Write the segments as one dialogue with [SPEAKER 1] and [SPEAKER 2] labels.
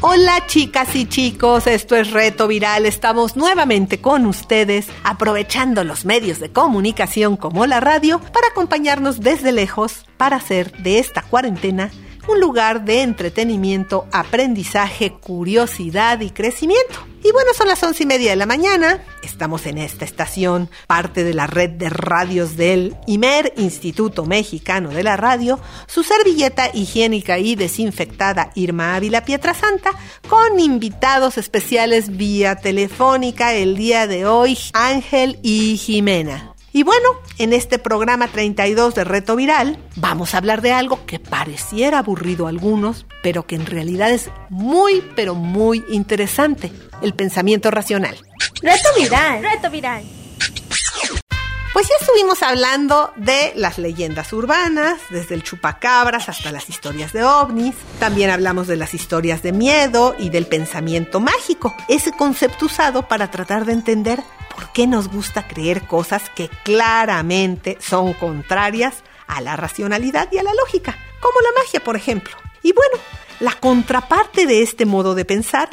[SPEAKER 1] Hola chicas y chicos, esto es Reto Viral. Estamos nuevamente con ustedes, aprovechando los medios de comunicación como la radio para acompañarnos desde lejos para hacer de esta cuarentena un lugar de entretenimiento, aprendizaje, curiosidad y crecimiento. Y bueno, son las once y media de la mañana. Estamos en esta estación, parte de la red de radios del IMER, Instituto Mexicano de la Radio, su servilleta higiénica y desinfectada Irma Ávila Pietrasanta, con invitados especiales vía telefónica el día de hoy, Ángel y Jimena. Y bueno, en este programa 32 de Reto Viral vamos a hablar de algo que pareciera aburrido a algunos, pero que en realidad es muy, pero muy interesante, el pensamiento racional.
[SPEAKER 2] Reto Viral. Reto Viral.
[SPEAKER 1] Pues ya estuvimos hablando de las leyendas urbanas, desde el chupacabras hasta las historias de ovnis. También hablamos de las historias de miedo y del pensamiento mágico, ese concepto usado para tratar de entender por qué nos gusta creer cosas que claramente son contrarias a la racionalidad y a la lógica, como la magia, por ejemplo. Y bueno, la contraparte de este modo de pensar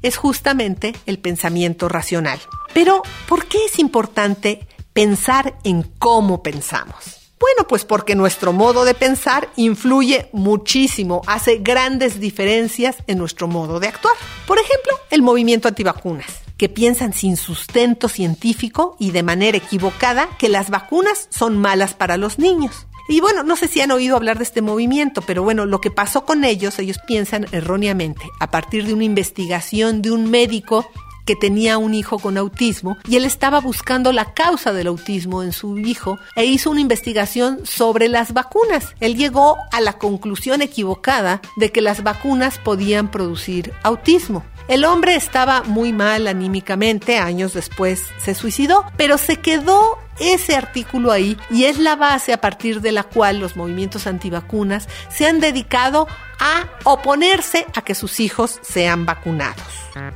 [SPEAKER 1] es justamente el pensamiento racional. Pero, ¿por qué es importante pensar en cómo pensamos? Bueno, pues porque nuestro modo de pensar influye muchísimo, hace grandes diferencias en nuestro modo de actuar. Por ejemplo, el movimiento antivacunas, que piensan sin sustento científico y de manera equivocada que las vacunas son malas para los niños. Y bueno, no sé si han oído hablar de este movimiento, pero bueno, lo que pasó con ellos, ellos piensan erróneamente, a partir de una investigación de un médico que tenía un hijo con autismo y él estaba buscando la causa del autismo en su hijo e hizo una investigación sobre las vacunas. Él llegó a la conclusión equivocada de que las vacunas podían producir autismo. El hombre estaba muy mal anímicamente, años después se suicidó, pero se quedó ese artículo ahí y es la base a partir de la cual los movimientos antivacunas se han dedicado a oponerse a que sus hijos sean vacunados.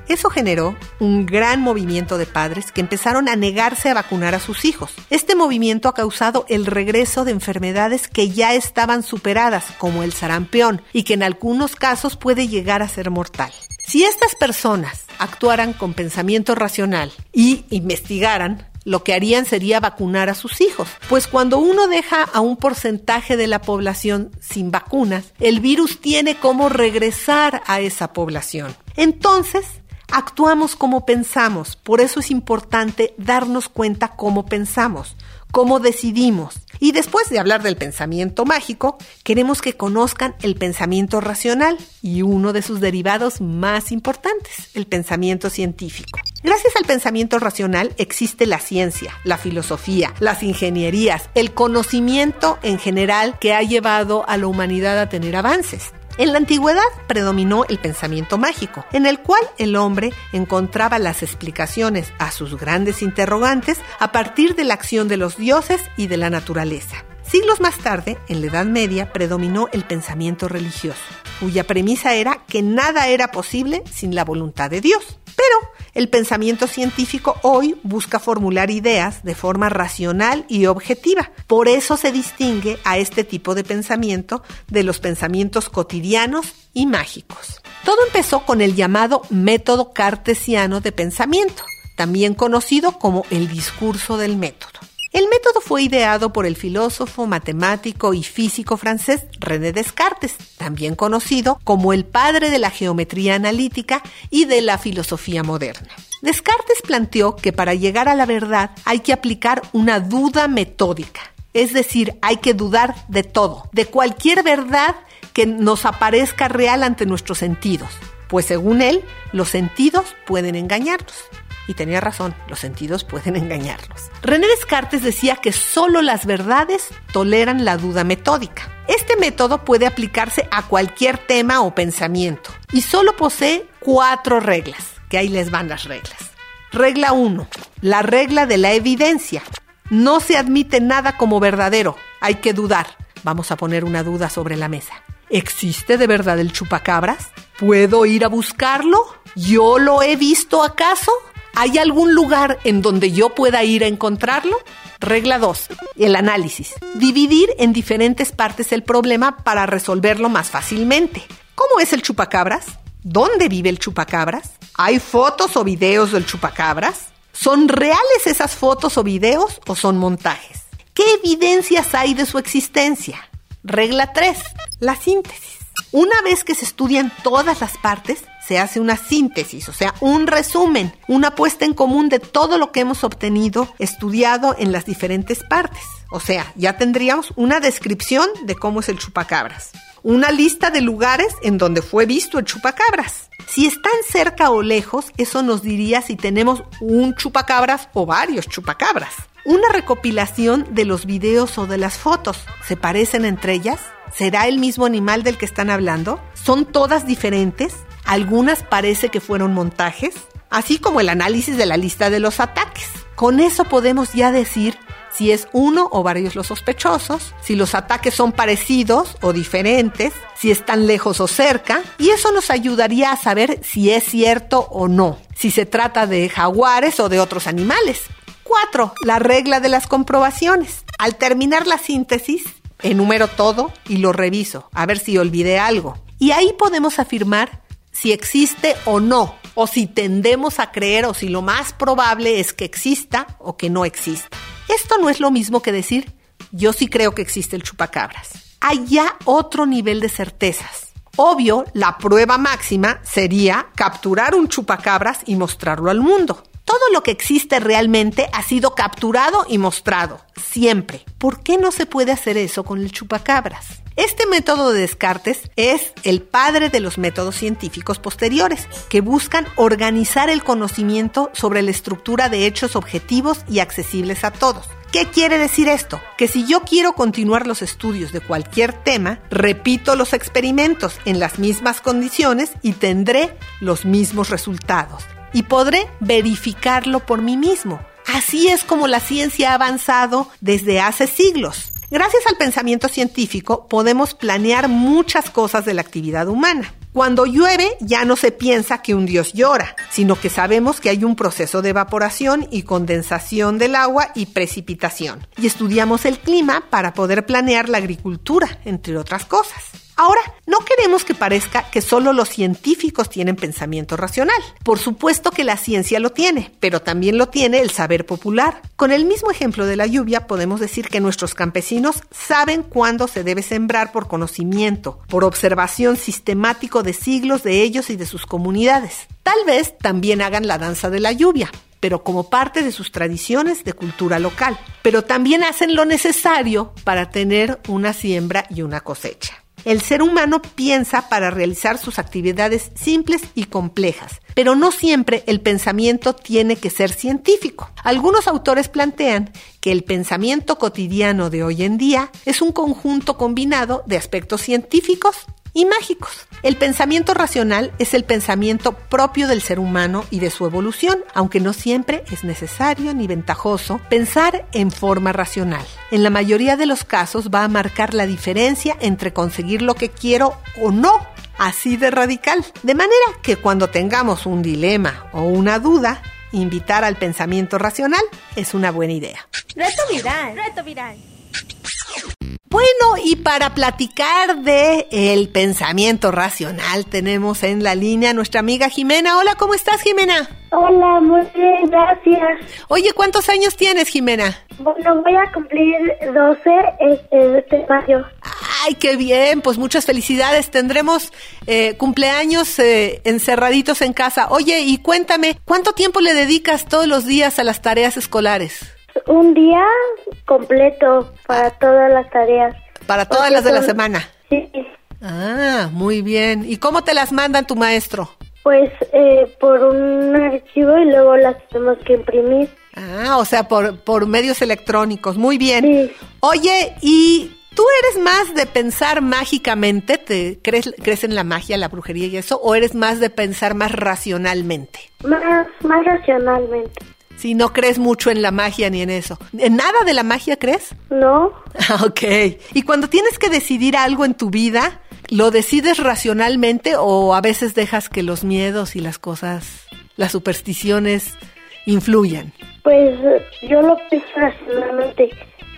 [SPEAKER 1] Eso generó un gran movimiento de padres que empezaron a negarse a vacunar a sus hijos. Este movimiento ha causado el regreso de enfermedades que ya estaban superadas, como el sarampión, y que en algunos casos puede llegar a ser mortal. Si estas personas actuaran con pensamiento racional y investigaran, lo que harían sería vacunar a sus hijos. Pues cuando uno deja a un porcentaje de la población sin vacunas, el virus tiene cómo regresar a esa población. Entonces, actuamos como pensamos. Por eso es importante darnos cuenta cómo pensamos, cómo decidimos. Y después de hablar del pensamiento mágico, queremos que conozcan el pensamiento racional y uno de sus derivados más importantes, el pensamiento científico. Gracias al pensamiento racional existe la ciencia, la filosofía, las ingenierías, el conocimiento en general que ha llevado a la humanidad a tener avances. En la antigüedad predominó el pensamiento mágico, en el cual el hombre encontraba las explicaciones a sus grandes interrogantes a partir de la acción de los dioses y de la naturaleza. Siglos más tarde, en la Edad Media, predominó el pensamiento religioso, cuya premisa era que nada era posible sin la voluntad de Dios. El pensamiento científico hoy busca formular ideas de forma racional y objetiva. Por eso se distingue a este tipo de pensamiento de los pensamientos cotidianos y mágicos. Todo empezó con el llamado método cartesiano de pensamiento, también conocido como el discurso del método. El método fue ideado por el filósofo, matemático y físico francés René Descartes, también conocido como el padre de la geometría analítica y de la filosofía moderna. Descartes planteó que para llegar a la verdad hay que aplicar una duda metódica, es decir, hay que dudar de todo, de cualquier verdad que nos aparezca real ante nuestros sentidos, pues según él, los sentidos pueden engañarnos. Y tenía razón, los sentidos pueden engañarnos. René Descartes decía que solo las verdades toleran la duda metódica. Este método puede aplicarse a cualquier tema o pensamiento y solo posee cuatro reglas, que ahí les van las reglas. Regla 1. La regla de la evidencia. No se admite nada como verdadero, hay que dudar. vamos a poner una duda sobre la mesa. ¿Existe de verdad el chupacabras? ¿Puedo ir a buscarlo? ¿Yo lo he visto acaso? ¿Hay algún lugar en donde yo pueda ir a encontrarlo? Regla 2. El análisis. Dividir en diferentes partes el problema para resolverlo más fácilmente. ¿Cómo es el chupacabras? ¿Dónde vive el chupacabras? ¿Hay fotos o videos del chupacabras? ¿Son reales esas fotos o videos o son montajes? ¿Qué evidencias hay de su existencia? Regla 3. La síntesis. Una vez que se estudian todas las partes, se hace una síntesis, o sea, un resumen, una puesta en común de todo lo que hemos obtenido, estudiado en las diferentes partes. O sea, ya tendríamos una descripción de cómo es el chupacabras, una lista de lugares en donde fue visto el chupacabras. Si están cerca o lejos, eso nos diría si tenemos un chupacabras o varios chupacabras. Una recopilación de los videos o de las fotos. ¿Se parecen entre ellas? ¿Será el mismo animal del que están hablando? ¿Son todas diferentes? Algunas parece que fueron montajes, así como el análisis de la lista de los ataques. Con eso podemos ya decir si es uno o varios los sospechosos, si los ataques son parecidos o diferentes, si están lejos o cerca, y eso nos ayudaría a saber si es cierto o no, si se trata de jaguares o de otros animales. 4. La regla de las comprobaciones. Al terminar la síntesis, enumero todo y lo reviso, a ver si olvidé algo. Y ahí podemos afirmar si existe o no, o si tendemos a creer o si lo más probable es que exista o que no exista. Esto no es lo mismo que decir yo sí creo que existe el chupacabras. Hay ya otro nivel de certezas. Obvio, la prueba máxima sería capturar un chupacabras y mostrarlo al mundo. Todo lo que existe realmente ha sido capturado y mostrado, siempre. ¿Por qué no se puede hacer eso con el chupacabras? Este método de Descartes es el padre de los métodos científicos posteriores, que buscan organizar el conocimiento sobre la estructura de hechos objetivos y accesibles a todos. ¿Qué quiere decir esto? Que si yo quiero continuar los estudios de cualquier tema, repito los experimentos en las mismas condiciones y tendré los mismos resultados. Y podré verificarlo por mí mismo. Así es como la ciencia ha avanzado desde hace siglos. Gracias al pensamiento científico podemos planear muchas cosas de la actividad humana. Cuando llueve ya no se piensa que un dios llora, sino que sabemos que hay un proceso de evaporación y condensación del agua y precipitación. Y estudiamos el clima para poder planear la agricultura, entre otras cosas. Ahora, no queremos que parezca que solo los científicos tienen pensamiento racional. Por supuesto que la ciencia lo tiene, pero también lo tiene el saber popular. Con el mismo ejemplo de la lluvia, podemos decir que nuestros campesinos saben cuándo se debe sembrar por conocimiento, por observación sistemático de siglos de ellos y de sus comunidades. Tal vez también hagan la danza de la lluvia, pero como parte de sus tradiciones de cultura local. Pero también hacen lo necesario para tener una siembra y una cosecha. El ser humano piensa para realizar sus actividades simples y complejas, pero no siempre el pensamiento tiene que ser científico. Algunos autores plantean que el pensamiento cotidiano de hoy en día es un conjunto combinado de aspectos científicos y mágicos. El pensamiento racional es el pensamiento propio del ser humano y de su evolución, aunque no siempre es necesario ni ventajoso pensar en forma racional. En la mayoría de los casos va a marcar la diferencia entre conseguir lo que quiero o no así de radical. De manera que cuando tengamos un dilema o una duda, invitar al pensamiento racional es una buena idea.
[SPEAKER 2] Reto viral. Reto viral.
[SPEAKER 1] Bueno, y para platicar de el pensamiento racional tenemos en la línea a nuestra amiga Jimena. Hola, ¿cómo estás, Jimena?
[SPEAKER 3] Hola, muy bien, gracias.
[SPEAKER 1] Oye, ¿cuántos años tienes, Jimena?
[SPEAKER 3] Bueno, voy a cumplir 12 este, este mayo.
[SPEAKER 1] Ay, qué bien, pues muchas felicidades. Tendremos eh, cumpleaños eh, encerraditos en casa. Oye, y cuéntame, ¿cuánto tiempo le dedicas todos los días a las tareas escolares?
[SPEAKER 3] Un día completo para todas las tareas.
[SPEAKER 1] Para todas
[SPEAKER 3] Porque
[SPEAKER 1] las de la semana.
[SPEAKER 3] Sí,
[SPEAKER 1] Ah, muy bien. ¿Y cómo te las mandan tu maestro?
[SPEAKER 3] pues eh, por un archivo y luego las tenemos que imprimir.
[SPEAKER 1] Ah, o sea, por, por medios electrónicos. Muy bien.
[SPEAKER 3] Sí.
[SPEAKER 1] Oye, ¿y tú eres más de pensar mágicamente? ¿Te crees, crees en la magia, la brujería y eso? ¿O eres más de pensar más racionalmente?
[SPEAKER 3] Más, más racionalmente.
[SPEAKER 1] Si no crees mucho en la magia ni en eso. ¿En nada de la magia crees?
[SPEAKER 3] No,
[SPEAKER 1] Ah, Ok. Y cuando tienes que decidir algo en tu vida, ¿lo decides racionalmente o a veces dejas que los miedos y las cosas, las supersticiones, influyan?
[SPEAKER 3] pues yo lo pienso racionalmente.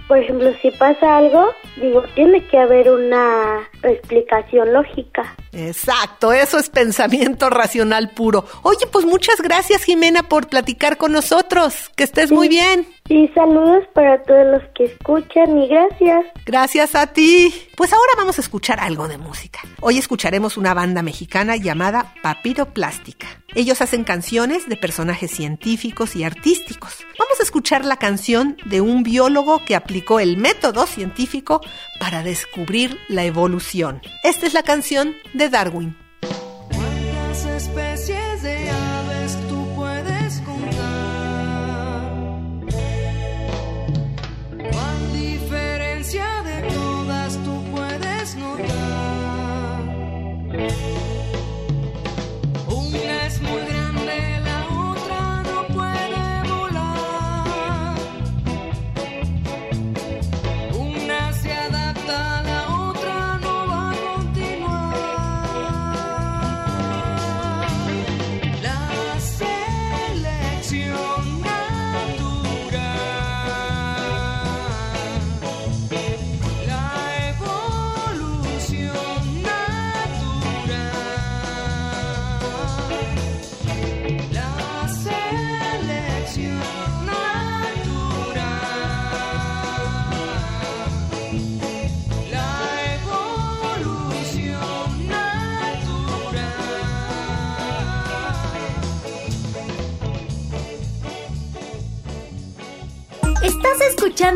[SPEAKER 3] Por ejemplo, si pasa algo, digo, tiene que haber una explicación lógica.
[SPEAKER 1] Exacto, eso es pensamiento racional puro. Oye, pues muchas gracias Jimena por platicar con nosotros. Que estés muy bien.
[SPEAKER 3] Y saludos para todos los que escuchan y gracias.
[SPEAKER 1] Gracias a ti. Pues ahora vamos a escuchar algo de música. Hoy escucharemos una banda mexicana llamada Papiro Plástica. Ellos hacen canciones de personajes científicos y artísticos. Vamos a escuchar la canción de un biólogo que aplicó el método científico para descubrir la evolución. Esta es la canción de Darwin.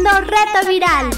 [SPEAKER 2] Escuchando Reto Viral.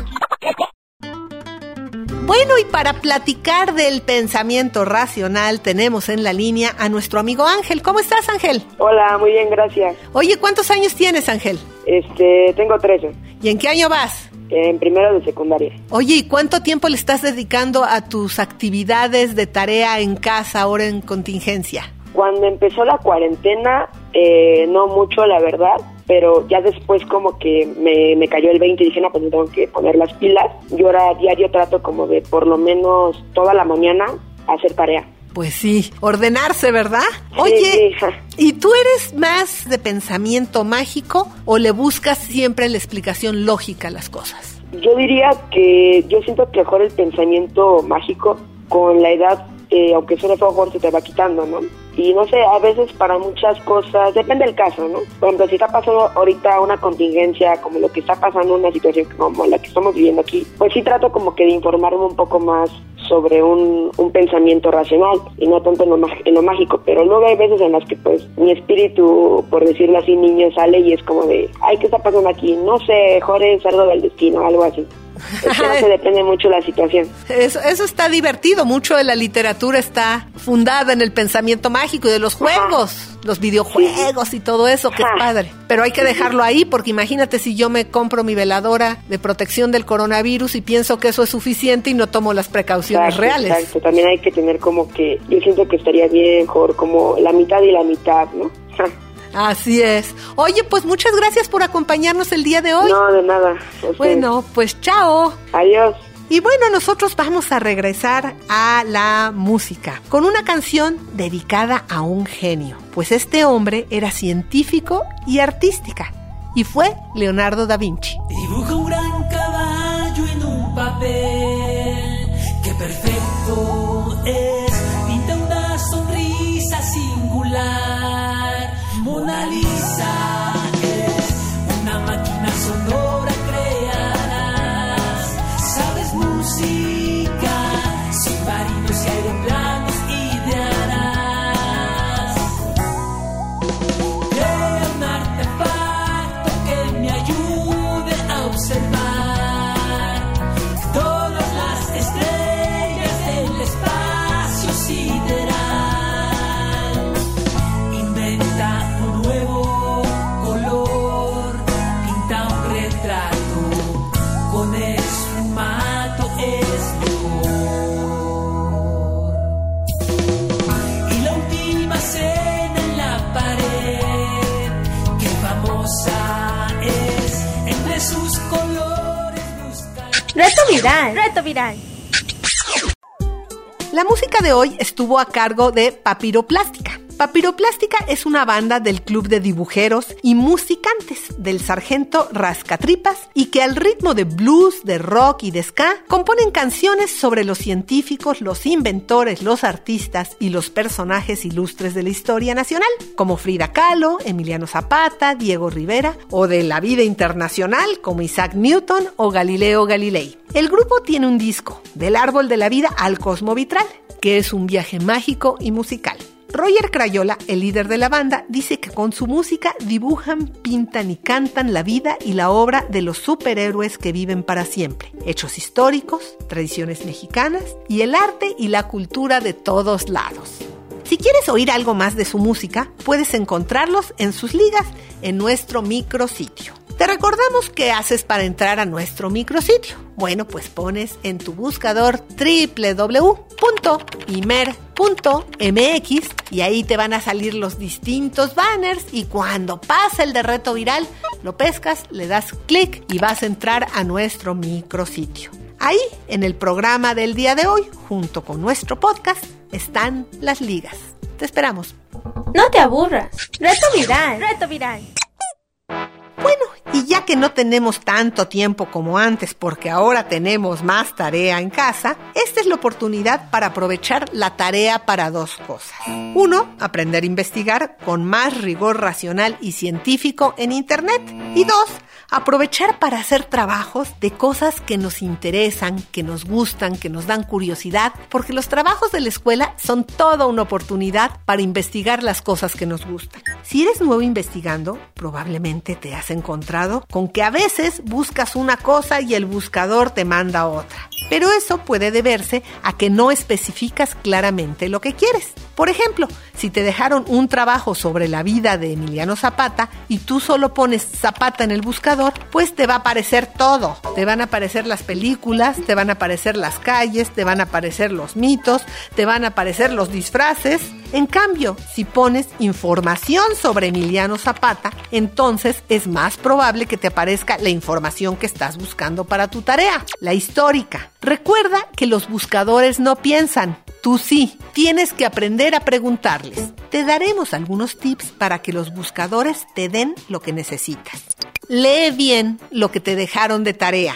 [SPEAKER 1] Bueno, y para platicar del pensamiento racional tenemos en la línea a nuestro amigo Ángel. ¿Cómo estás, Ángel?
[SPEAKER 4] Hola, muy bien, gracias.
[SPEAKER 1] Oye, ¿cuántos años tienes, Ángel?
[SPEAKER 4] Este, tengo 13,
[SPEAKER 1] ¿Y en qué año vas?
[SPEAKER 4] en primero de secundaria.
[SPEAKER 1] Oye, ¿y cuánto tiempo le estás dedicando a tus actividades de tarea en casa ahora en contingencia?
[SPEAKER 4] Cuando empezó la cuarentena, eh, no mucho, la verdad, pero ya después como que me, me cayó el 20 y dije, no, pues tengo que poner las pilas. Yo ahora diario trato como de por lo menos toda la mañana hacer tarea.
[SPEAKER 1] Pues sí, ordenarse, ¿verdad? Oye,
[SPEAKER 4] sí.
[SPEAKER 1] ¿y tú eres más de pensamiento mágico o le buscas siempre la explicación lógica a las cosas?
[SPEAKER 4] Yo diría que yo siento que mejor el pensamiento mágico con la edad, eh, aunque suene feo, se te va quitando, ¿no? Y no sé, a veces para muchas cosas, depende del caso, ¿no? Por ejemplo, si está pasando ahorita una contingencia como lo que está pasando, una situación como la que estamos viviendo aquí, pues sí trato como que de informarme un poco más sobre un, un pensamiento racional y no tanto en lo, en lo mágico, pero luego hay veces en las que pues mi espíritu, por decirlo así, niño sale y es como de, ay, ¿qué está pasando aquí? No sé, Jorge, cerdo del destino, algo así. Es que no se depende mucho la situación.
[SPEAKER 1] Eso, eso está divertido. Mucho de la literatura está fundada en el pensamiento mágico y de los juegos, los videojuegos y todo eso, que es padre. Pero hay que dejarlo ahí porque imagínate si yo me compro mi veladora de protección del coronavirus y pienso que eso es suficiente y no tomo las precauciones
[SPEAKER 4] Exacto,
[SPEAKER 1] reales.
[SPEAKER 4] Exacto, también hay que tener como que, yo siento que estaría bien mejor como la mitad y la mitad, ¿no?
[SPEAKER 1] Así es. Oye, pues muchas gracias por acompañarnos el día de hoy.
[SPEAKER 4] No, de nada.
[SPEAKER 1] Bueno, pues chao.
[SPEAKER 4] Adiós.
[SPEAKER 1] Y bueno, nosotros vamos a regresar a la música con una canción dedicada a un genio, pues este hombre era científico y artística y fue Leonardo da Vinci.
[SPEAKER 5] Dibuja un gran caballo en un papel, que perfecto
[SPEAKER 6] Reto viral.
[SPEAKER 2] Reto viral.
[SPEAKER 1] La música de hoy estuvo a cargo de Papiroplástica. Papiroplástica es una banda del club de dibujeros y musicantes del sargento Rascatripas y que al ritmo de blues, de rock y de ska componen canciones sobre los científicos, los inventores, los artistas y los personajes ilustres de la historia nacional, como Frida Kahlo, Emiliano Zapata, Diego Rivera o de la vida internacional como Isaac Newton o Galileo Galilei. El grupo tiene un disco, Del árbol de la vida al cosmo vitral, que es un viaje mágico y musical. Roger Crayola, el líder de la banda, dice que con su música dibujan, pintan y cantan la vida y la obra de los superhéroes que viven para siempre, hechos históricos, tradiciones mexicanas y el arte y la cultura de todos lados. Si quieres oír algo más de su música, puedes encontrarlos en sus ligas en nuestro micrositio. Te recordamos qué haces para entrar a nuestro micrositio. Bueno, pues pones en tu buscador www.imer.mx y ahí te van a salir los distintos banners y cuando pasa el de reto viral, lo pescas, le das clic y vas a entrar a nuestro micrositio. Ahí, en el programa del día de hoy, junto con nuestro podcast, están las ligas. Te esperamos.
[SPEAKER 6] No te aburras. Reto viral.
[SPEAKER 2] Reto viral.
[SPEAKER 1] Bueno, y ya que no tenemos tanto tiempo como antes porque ahora tenemos más tarea en casa, esta es la oportunidad para aprovechar la tarea para dos cosas. Uno, aprender a investigar con más rigor racional y científico en Internet. Y dos, aprovechar para hacer trabajos de cosas que nos interesan, que nos gustan, que nos dan curiosidad, porque los trabajos de la escuela son toda una oportunidad para investigar las cosas que nos gustan. Si eres nuevo investigando, probablemente te has encontrado con que a veces buscas una cosa y el buscador te manda otra. Pero eso puede deberse a que no especificas claramente lo que quieres. Por ejemplo, si te dejaron un trabajo sobre la vida de Emiliano Zapata y tú solo pones Zapata en el buscador, pues te va a aparecer todo. Te van a aparecer las películas, te van a aparecer las calles, te van a aparecer los mitos, te van a aparecer los disfraces. En cambio, si pones información sobre Emiliano Zapata, entonces es más probable que te aparezca la información que estás buscando para tu tarea, la histórica. Recuerda que los buscadores no piensan, tú sí. Tienes que aprender a preguntarles. Te daremos algunos tips para que los buscadores te den lo que necesitas. Lee bien lo que te dejaron de tarea.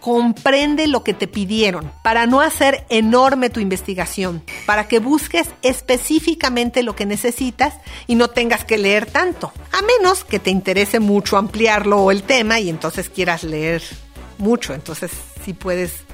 [SPEAKER 1] Comprende lo que te pidieron para no hacer enorme tu investigación, para que busques específicamente lo que necesitas y no tengas que leer tanto, a menos que te interese mucho ampliarlo o el tema y entonces quieras leer mucho, entonces sí puedes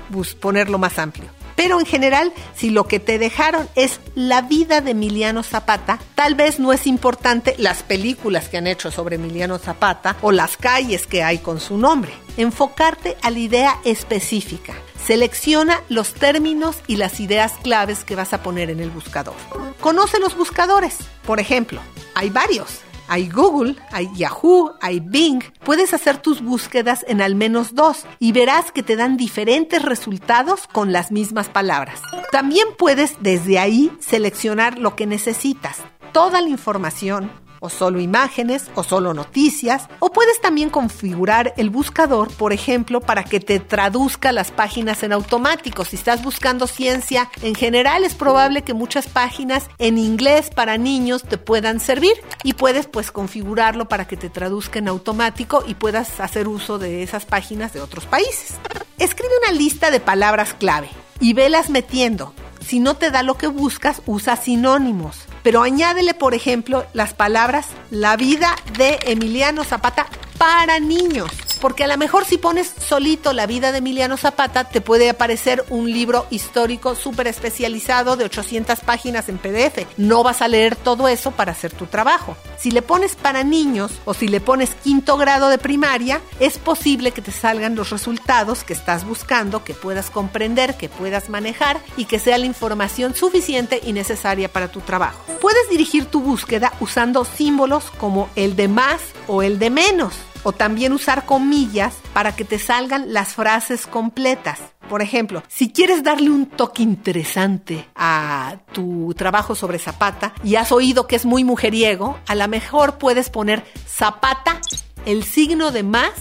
[SPEAKER 1] ponerlo más amplio. Pero en general, si lo que te dejaron es la vida de Emiliano Zapata, tal vez no es importante las películas que han hecho sobre Emiliano Zapata o las calles que hay con su nombre. Enfocarte a la idea específica. Selecciona los términos y las ideas claves que vas a poner en el buscador. Conoce los buscadores. Por ejemplo, hay varios. Hay Google, hay Yahoo, hay Bing. Puedes hacer tus búsquedas en al menos dos y verás que te dan diferentes resultados con las mismas palabras. También puedes desde ahí seleccionar lo que necesitas, toda la información o solo imágenes o solo noticias o puedes también configurar el buscador, por ejemplo, para que te traduzca las páginas en automático. Si estás buscando ciencia en general, es probable que muchas páginas en inglés para niños te puedan servir y puedes pues configurarlo para que te traduzca en automático y puedas hacer uso de esas páginas de otros países. Escribe una lista de palabras clave y velas metiendo. Si no te da lo que buscas, usa sinónimos. Pero añádele, por ejemplo, las palabras la vida de Emiliano Zapata para niños. Porque a lo mejor si pones solito la vida de Emiliano Zapata, te puede aparecer un libro histórico súper especializado de 800 páginas en PDF. No vas a leer todo eso para hacer tu trabajo. Si le pones para niños o si le pones quinto grado de primaria, es posible que te salgan los resultados que estás buscando, que puedas comprender, que puedas manejar y que sea la información suficiente y necesaria para tu trabajo. Puedes dirigir tu búsqueda usando símbolos como el de más o el de menos o también usar comillas para que te salgan las frases completas. Por ejemplo, si quieres darle un toque interesante a tu trabajo sobre Zapata y has oído que es muy mujeriego, a lo mejor puedes poner Zapata, el signo de más,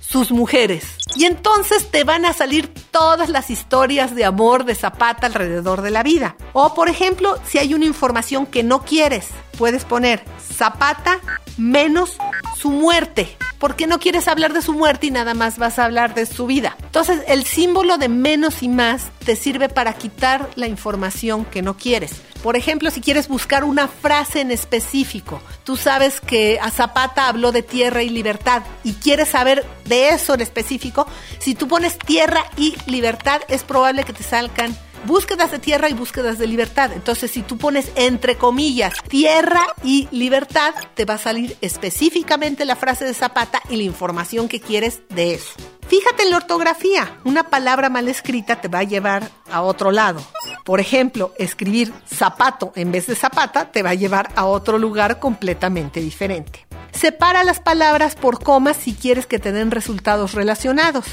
[SPEAKER 1] sus mujeres. Y entonces te van a salir todas las historias de amor de Zapata alrededor de la vida. O por ejemplo, si hay una información que no quieres, puedes poner Zapata menos su muerte. Porque no quieres hablar de su muerte y nada más vas a hablar de su vida. Entonces, el símbolo de menos y más te sirve para quitar la información que no quieres. Por ejemplo, si quieres buscar una frase en específico, tú sabes que a Zapata habló de tierra y libertad y quieres saber de eso en específico, si tú pones tierra y libertad es probable que te salgan búsquedas de tierra y búsquedas de libertad. Entonces, si tú pones entre comillas tierra y libertad, te va a salir específicamente la frase de Zapata y la información que quieres de eso. Fíjate en la ortografía. Una palabra mal escrita te va a llevar a otro lado. Por ejemplo, escribir zapato en vez de zapata te va a llevar a otro lugar completamente diferente. Separa las palabras por comas si quieres que te den resultados relacionados.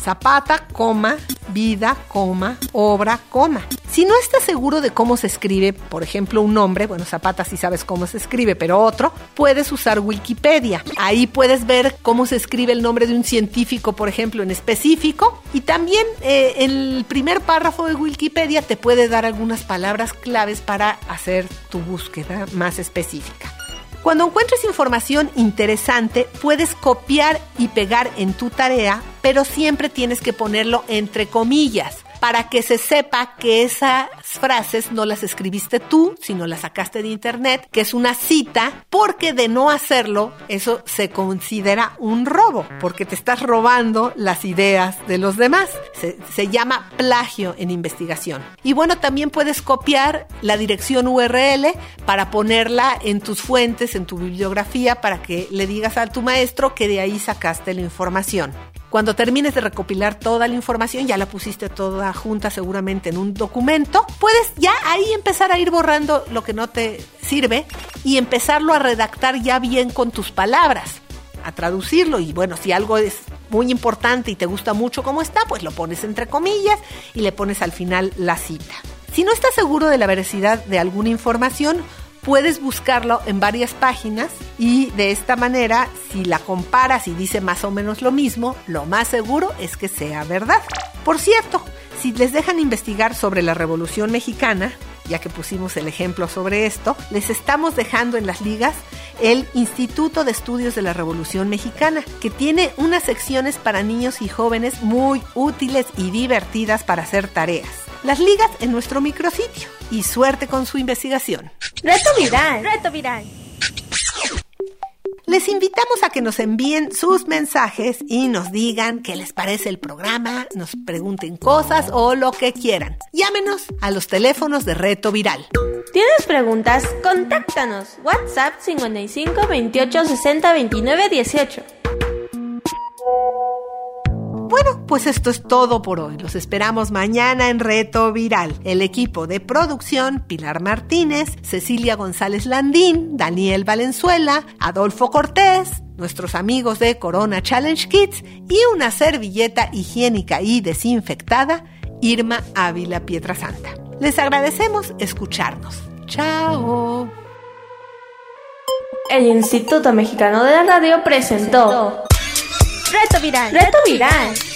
[SPEAKER 1] Zapata, coma, vida, coma, obra, coma. Si no estás seguro de cómo se escribe, por ejemplo, un nombre, bueno, Zapata sí sabes cómo se escribe, pero otro, puedes usar Wikipedia. Ahí puedes ver cómo se escribe el nombre de un científico, por ejemplo, en específico. Y también eh, el primer párrafo de Wikipedia te puede dar algunas palabras claves para hacer tu búsqueda más específica. Cuando encuentres información interesante, puedes copiar y pegar en tu tarea, pero siempre tienes que ponerlo entre comillas para que se sepa que esas frases no las escribiste tú, sino las sacaste de internet, que es una cita, porque de no hacerlo, eso se considera un robo, porque te estás robando las ideas de los demás. Se, se llama plagio en investigación. Y bueno, también puedes copiar la dirección URL para ponerla en tus fuentes, en tu bibliografía, para que le digas a tu maestro que de ahí sacaste la información. Cuando termines de recopilar toda la información, ya la pusiste toda junta seguramente en un documento, puedes ya ahí empezar a ir borrando lo que no te sirve y empezarlo a redactar ya bien con tus palabras, a traducirlo y bueno, si algo es muy importante y te gusta mucho como está, pues lo pones entre comillas y le pones al final la cita. Si no estás seguro de la veracidad de alguna información, puedes buscarlo en varias páginas y de esta manera, si la comparas y dice más o menos lo mismo, lo más seguro es que sea verdad. Por cierto, si les dejan investigar sobre la Revolución Mexicana, ya que pusimos el ejemplo sobre esto, les estamos dejando en las ligas el Instituto de Estudios de la Revolución Mexicana, que tiene unas secciones para niños y jóvenes muy útiles y divertidas para hacer tareas. Las ligas en nuestro micrositio y suerte con su investigación.
[SPEAKER 6] Reto viral.
[SPEAKER 2] Reto viral.
[SPEAKER 1] Les invitamos a que nos envíen sus mensajes y nos digan qué les parece el programa, nos pregunten cosas o lo que quieran. Llámenos a los teléfonos de Reto Viral.
[SPEAKER 6] ¿Tienes preguntas? Contáctanos. WhatsApp 55 28 60 29 18.
[SPEAKER 1] Pues esto es todo por hoy. Los esperamos mañana en Reto Viral. El equipo de producción, Pilar Martínez, Cecilia González Landín, Daniel Valenzuela, Adolfo Cortés, nuestros amigos de Corona Challenge Kids y una servilleta higiénica y desinfectada, Irma Ávila Pietrasanta. Les agradecemos escucharnos. Chao.
[SPEAKER 6] El Instituto Mexicano de la Radio presentó
[SPEAKER 2] Reto viral.
[SPEAKER 6] Reto Viral.